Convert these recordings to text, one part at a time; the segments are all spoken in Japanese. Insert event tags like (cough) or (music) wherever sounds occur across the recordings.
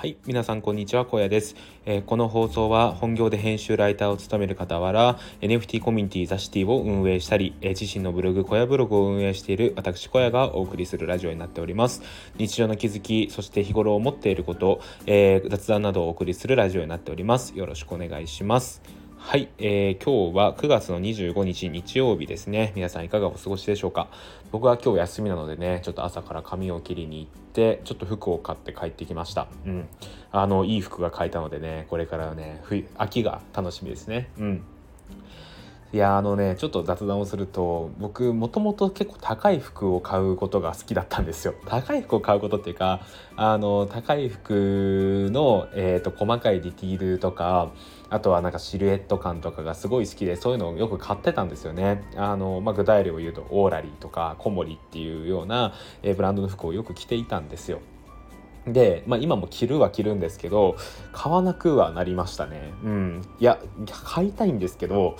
はい皆さんこんにちは小屋です、えー、この放送は本業で編集ライターを務める傍ら NFT コミュニティザシティを運営したり、えー、自身のブログ小屋ブログを運営している私小屋がお送りするラジオになっております。日常の気づきそして日頃思っていること、えー、雑談などをお送りするラジオになっております。よろしくお願いします。はい、えー、今日は9月の25日日曜日ですね。皆さんいかがお過ごしでしょうか？僕は今日休みなのでねちょっと朝から髪を切りに行ってちょっと服を買って帰ってきました。うん。あのいい服が買えたのでねこれからね冬秋が楽しみですね。うん。いやあのねちょっと雑談をすると僕もともと結構高い服を買うことが好きだったんですよ。高い服を買うことっていうかあの高い服の、えーと、細かいディティールとかあとはなんかシルエット感とかがすごい好きでそういうのをよく買ってたんですよね。あの、まあ、具体例を言うとオーラリーとかコモリっていうような、え、ブランドの服をよく着ていたんですよ。で、まあ、今も着るは着るんですけど買わなくはなりましたね。うん。いや買いたいんですけど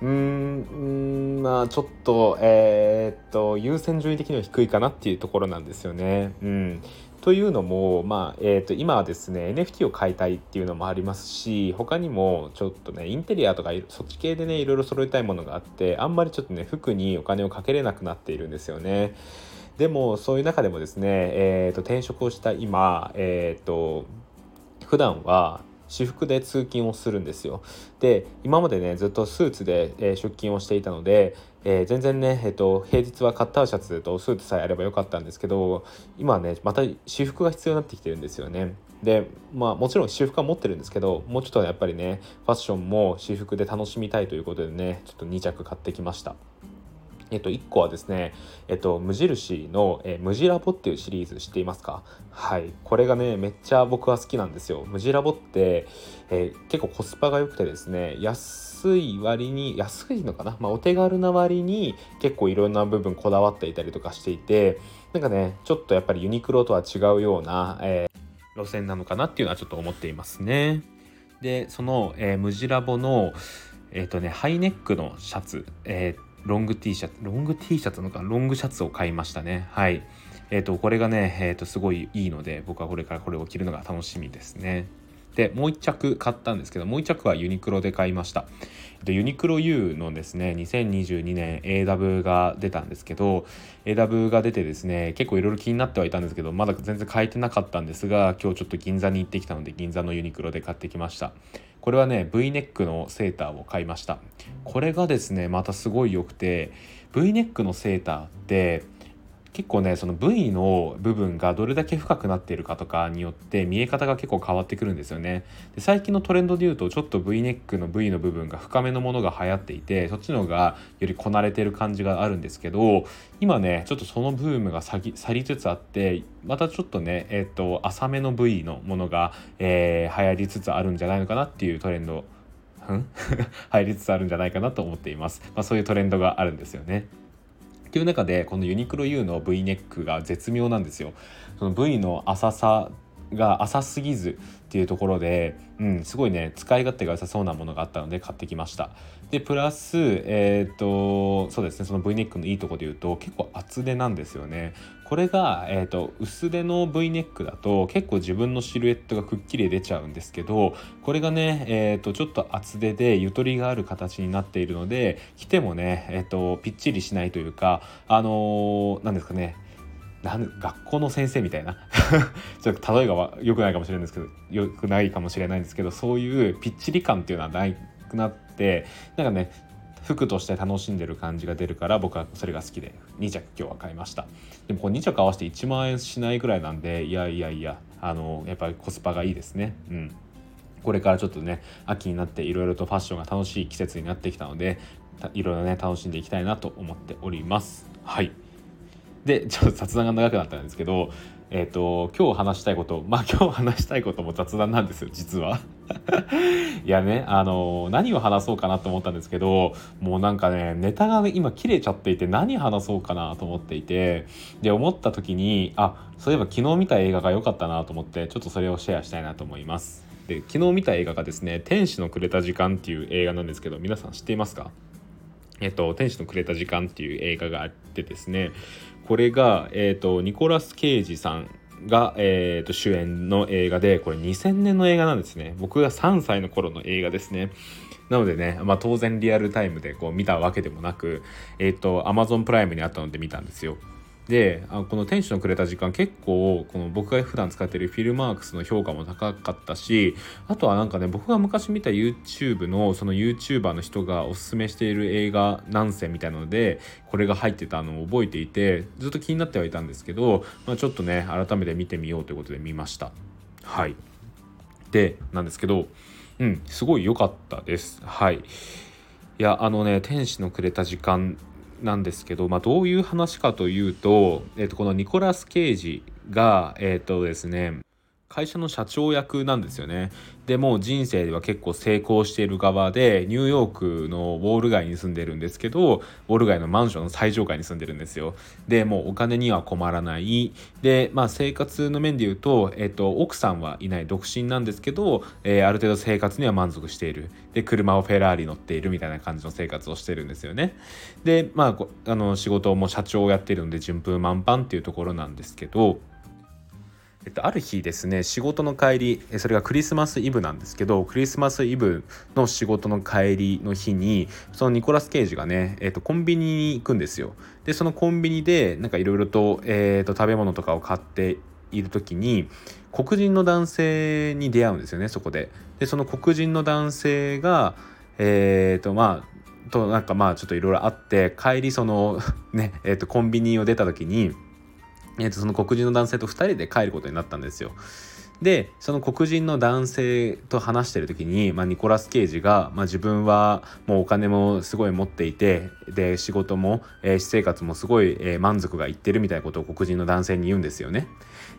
うーんまあちょっとえー、っと優先順位的には低いかなっていうところなんですよね。うん。というのも、まあえー、と今はですね NFT を買いたいっていうのもありますし他にもちょっとねインテリアとかそっち系でねいろいろ揃えたいものがあってあんまりちょっとね服にお金をかけれなくなっているんですよね。でもそういう中でもですね、えー、と転職をした今、えー、と普段は私服で通勤をするんですよ。で今までねずっとスーツで、え、出勤をしていたので、えー、全然ね、えーと、平日はカッターシャツとスーツさえあればよかったんですけど今はねまた私服が必要になってきてるんですよね。でまあもちろん私服は持ってるんですけどもうちょっとやっぱりねファッションも私服で楽しみたいということでねちょっと2着買ってきました。えっと、1個はですね、えっと、無印の、えー、ムジラボっていうシリーズ知っていますか？はい。これがね、めっちゃ僕は好きなんですよ。ムジラボって、えー、結構コスパが良くてですね、安い割に、安いのかな？まあ、お手軽な割に結構いろんな部分こだわっていたりとかしていて、なんかね、ちょっとやっぱりユニクロとは違うような、えー、路線なのかなっていうのはちょっと思っていますね。で、その、えー、ムジラボの、えっ、とね、ハイネックのシャツ、えーロング T シャツ、ロング T シャツのか、ロングシャツを買いましたね。はい。え、ー、と、これがね、え、ー、と、すごいいいので、僕はこれからこれを着るのが楽しみですね。で、もう1着買ったんですけど、もう1着はユニクロで買いました。で、ユニクロ U のですね、2022年 AW が出たんですけど、AW が出てですね、結構いろいろ気になってはいたんですけど、まだ全然買えてなかったんですが、今日ちょっと銀座に行ってきたので、銀座のユニクロで買ってきました。これはね V ネックのセーターを買いましたこれがですねまたすごい良くて V ネックのセーターって結構ねその V の部分がどれだけ深くなっているかとかによって見え方が結構変わってくるんですよね。で最近のトレンドで言うとちょっと V ネックの V の部分が深めのものが流行っていてそっちの方がよりこなれてる感じがあるんですけど今ねちょっとそのブームが去りつつあってまたちょっとねえっ、と浅めの V のものが、えー、流行りつつあるんじゃないのかなっていうトレンド入 (laughs) りつつあるんじゃないかなと思っています、まあ、そういうトレンドがあるんですよね。っていう中でこのユニクロ U の V ネックが絶妙なんですよ。その V の浅さが浅すぎずっていうところで、うん、すごいね使い勝手が良さそうなものがあったので買ってきました。でプラスえっ、とそうですねその V ネックのいいとこで言うと結構厚手なんですよね。これが、えーと、薄手の V ネックだと結構自分のシルエットがくっきり出ちゃうんですけどこれがね、えーと、ちょっと厚手でゆとりがある形になっているので着てもね、えーと、ぴっちりしないというかあのー、ですかねなん学校の先生みたいな。(laughs) ちょっと例えが良くないかもしれないんですけど良くないかもしれないんですけどそういうぴっちり感っていうのはなくなってなんかね服として楽しんでる感じが出るから僕はそれが好きで2着今日は買いました。でもこれ2着合わせて1万円しないぐらいなんでいやいやいやあのやっぱりコスパがいいですね。うん。これからちょっとね秋になっていろいろとファッションが楽しい季節になってきたのでいろいろね楽しんでいきたいなと思っております。はい。でちょっと雑談が長くなったんですけどえっ、ー、と今日話したいことまあ今日話したいことも雑談なんですよ実は。(laughs) いやねあの何を話そうかなと思ったんですけどもうなんかねネタが、今切れちゃっていて何話そうかなと思っていてで思った時にあそういえば昨日見た映画が良かったなと思ってちょっとそれをシェアしたいなと思います。で昨日見た映画がですね「天使のくれた時間」っていう映画なんですけど皆さん知っていますか？えっと、天使のくれた時間っていう映画があってですねこれが、えっと、ニコラス・ケイジさんが、えー、と主演の映画でこれ2000年の映画なんですね。僕が3歳の頃の映画ですね。なのでね、まあ、当然リアルタイムでこう見たわけでもなくえっ、ー、と Amazon プライムにあったので見たんですよ。であこの天使のくれた時間結構この僕が普段使ってるフィルマークスの評価も高かったしあとはなんかね僕が昔見た YouTube のその YouTuber の人がおすすめしている映画何選みたいなのでこれが入ってたのを覚えていてずっと気になってはいたんですけど、まあ、ちょっとね改めて見てみようということで見ました。はい。でなんですけどうんすごい良かったです。はい。いやあのね天使のくれた時間なんですけど、まあ、どういう話かというと、えっ、とこのニコラス・ケイジが、えっ、とですね、会社の社長役なんですよね。でもう人生では結構成功している側でニューヨークのウォール街に住んでるんですけどウォール街のマンションの最上階に住んでるんですよ。でもうお金には困らないでまあ生活の面で言うと,、えっと奥さんはいない独身なんですけど、えー、ある程度生活には満足しているで車をフェラーリ乗っているみたいな感じの生活をしてるんですよね。でまああの仕事も社長をやってるので順風満帆っていうところなんですけど。えっと、ある日ですね仕事の帰りそれがクリスマスイブなんですけどクリスマスイブの仕事の帰りの日にそのニコラス・ケイジがね、えっと、コンビニに行くんですよ。でそのコンビニでなんかいろいろと,、えー、と食べ物とかを買っている時に黒人の男性に出会うんですよねそこで。でその黒人の男性がえっ、ー、とまあとなんかまあちょっといろいろあって帰りその (laughs) ねえー、とコンビニを出た時にえー、とその黒人の男性と2人で帰ることになったんですよ。でその黒人の男性と話してる時に、まあ、ニコラス・ケイジが、まあ、自分はもうお金もすごい持っていてで仕事も、えー、私生活もすごい、えー、満足がいってるみたいなことを黒人の男性に言うんですよね。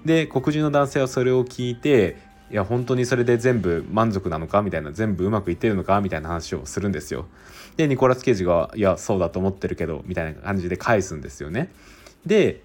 で黒人の男性はそれを聞いていや本当にそれで全部満足なのかみたいな全部うまくいってるのかみたいな話をするんですよ。でニコラス・ケイジが「いやそうだと思ってるけど」みたいな感じで返すんですよね。で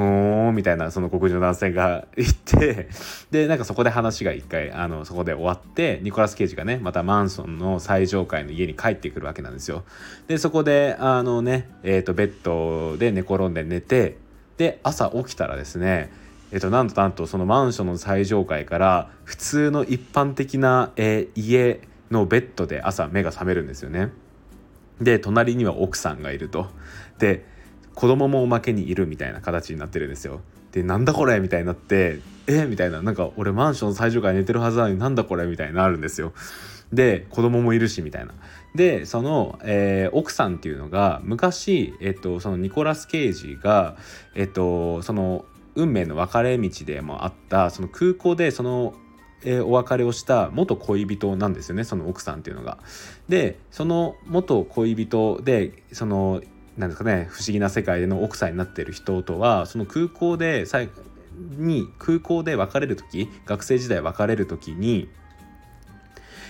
ーんみたいなその黒人の男性が言ってでなんかそこで話が一回あのそこで終わってニコラス・ケイジがねまたマンションの最上階の家に帰ってくるわけなんですよでそこであのねえっ、ー、とベッドで寝転んで寝てで朝起きたらですねえっと、なんとなんとそのマンションの最上階から普通の一般的な、えー、家のベッドで朝目が覚めるんですよね。で隣には奥さんがいると。で子供もおまけにいるみたいな形になってるんですよ。でなんだこれみたいになってえみたいななんか俺マンション最上階寝てるはずなのになんだこれみたいになるんですよ。で子供もいるしみたいな。でその、えー、奥さんっていうのが昔、えっと、そのニコラス・ケイジが、えっと、その運命の分かれ道でもあったその空港でそのえー、お別れをした元恋人なんですよねその奥さんっていうのが。でその元恋人でそのなんですかね不思議な世界での奥さんになってる人とはその空港で最に空港で別れる時学生時代別れる時に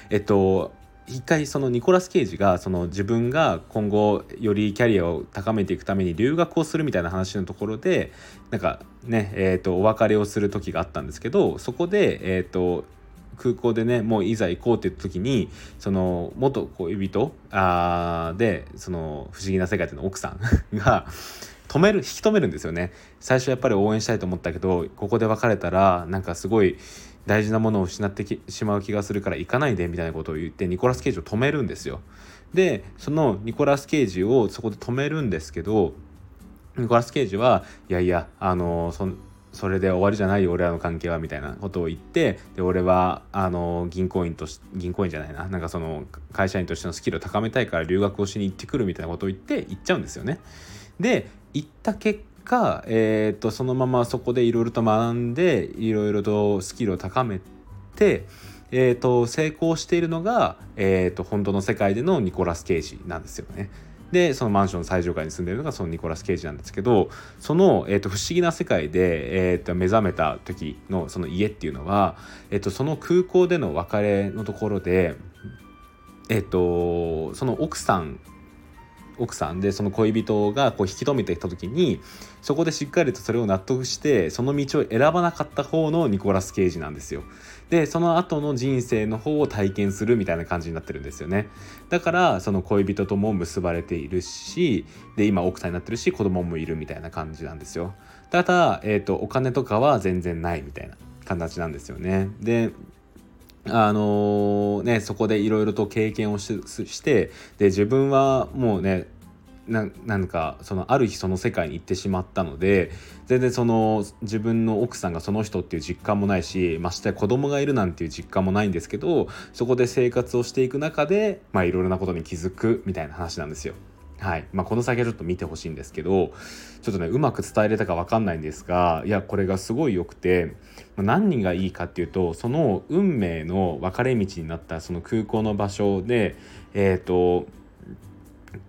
えっと一回そのニコラス・ケイジがその自分が今後よりキャリアを高めていくために留学をするみたいな話のところでなんかねえー、とお別れをする時があったんですけどそこでえっ、と空港でねもういざ行こうって言った時にその元恋人あでその不思議な世界での奥さん (laughs) が止める引き止めるんですよね。最初やっぱり応援したいと思ったけどここで別れたらなんかすごい大事なものを失ってしまう気がするから行かないでみたいなことを言ってニコラス・ケイジを止めるんですよ。でそのニコラス・ケイジをそこで止めるんですけどニコラス・ケイジはいやいやあのそそれで終わりじゃないよ俺らの関係はみたいなことを言ってで俺はあの銀行員とし銀行員じゃないななんかその会社員としてのスキルを高めたいから留学をしに行ってくるみたいなことを言って行っちゃうんですよね。で行った結果、えーと、そのままそこでいろいろと学んでいろいろとスキルを高めて、えーと、成功しているのが、えーと本当の世界でのニコラス・ケイジなんですよね。でそのマンションの最上階に住んでるのがそのニコラス・ケイジなんですけどその、えーと、不思議な世界で、えーと、目覚めた時のその家っていうのは、えーと、その空港での別れのところで、えー、とその奥さん奥さんでその恋人がこう引き止めてきた時にそこでしっかりとそれを納得してその道を選ばなかった方のニコラス・ケイジなんですよ。でその後の人生の方を体験するみたいな感じになってるんですよね。だからその恋人とも結ばれているしで今奥さんになってるし子供もいるみたいな感じなんですよ。ただ、えーと、お金とかは全然ないみたいな形なんですよね。であのー、ねそこでいろいろと経験をしてで自分はもうねななんかそのある日その世界に行ってしまったので全然その自分の奥さんがその人っていう実感もないしまして子供がいるなんていう実感もないんですけどそこで生活をしていく中でまあいろいろなことに気づくみたいな話なんですよ。はいまあ、この先はちょっと見てほしいんですけどちょっとねうまく伝えれたか分かんないんですがいやこれがすごい良くて、まあ、何がいいかっていうとその運命の分かれ道になったその空港の場所でえっ、ー、と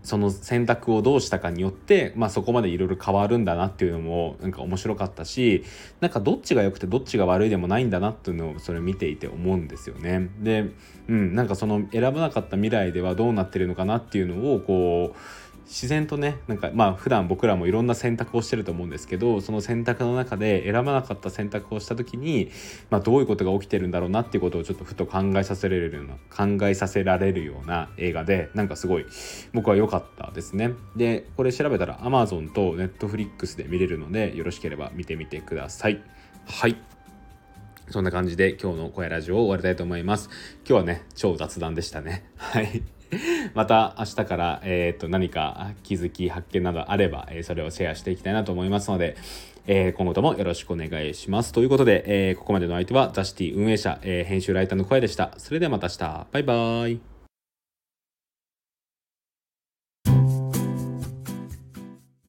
その選択をどうしたかによって、まあ、そこまでいろいろ変わるんだなっていうのもなんか面白かったしなんかどっちが良くてどっちが悪いでもないんだなっていうのをそれ見ていて思うんですよね。で、うん、なんかその選ばなかった未来ではどうなってるのかなっていうのをこう自然とねなんかまあ普段僕らもいろんな選択をしてると思うんですけどその選択の中で選ばなかった選択をした時に、まあ、どういうことが起きてるんだろうなっていうことをちょっとふと考えさせられるような考えさせられるような映画でなんかすごい僕は良かったですね。でこれ調べたら Amazon と Netflix で見れるのでよろしければ見てみてください。はい。そんな感じで今日の声ラジオを終わりたいと思います。今日はね超雑談でしたね。はい。(laughs) また明日から、えー、と何か気づき発見などあれば、えそれをシェアしていきたいなと思いますので、えー、今後ともよろしくお願いします。ということで、えー、ここまでの相手はザシティ運営者、えー、編集ライターの声でした。それではまた明日。バイバーイ。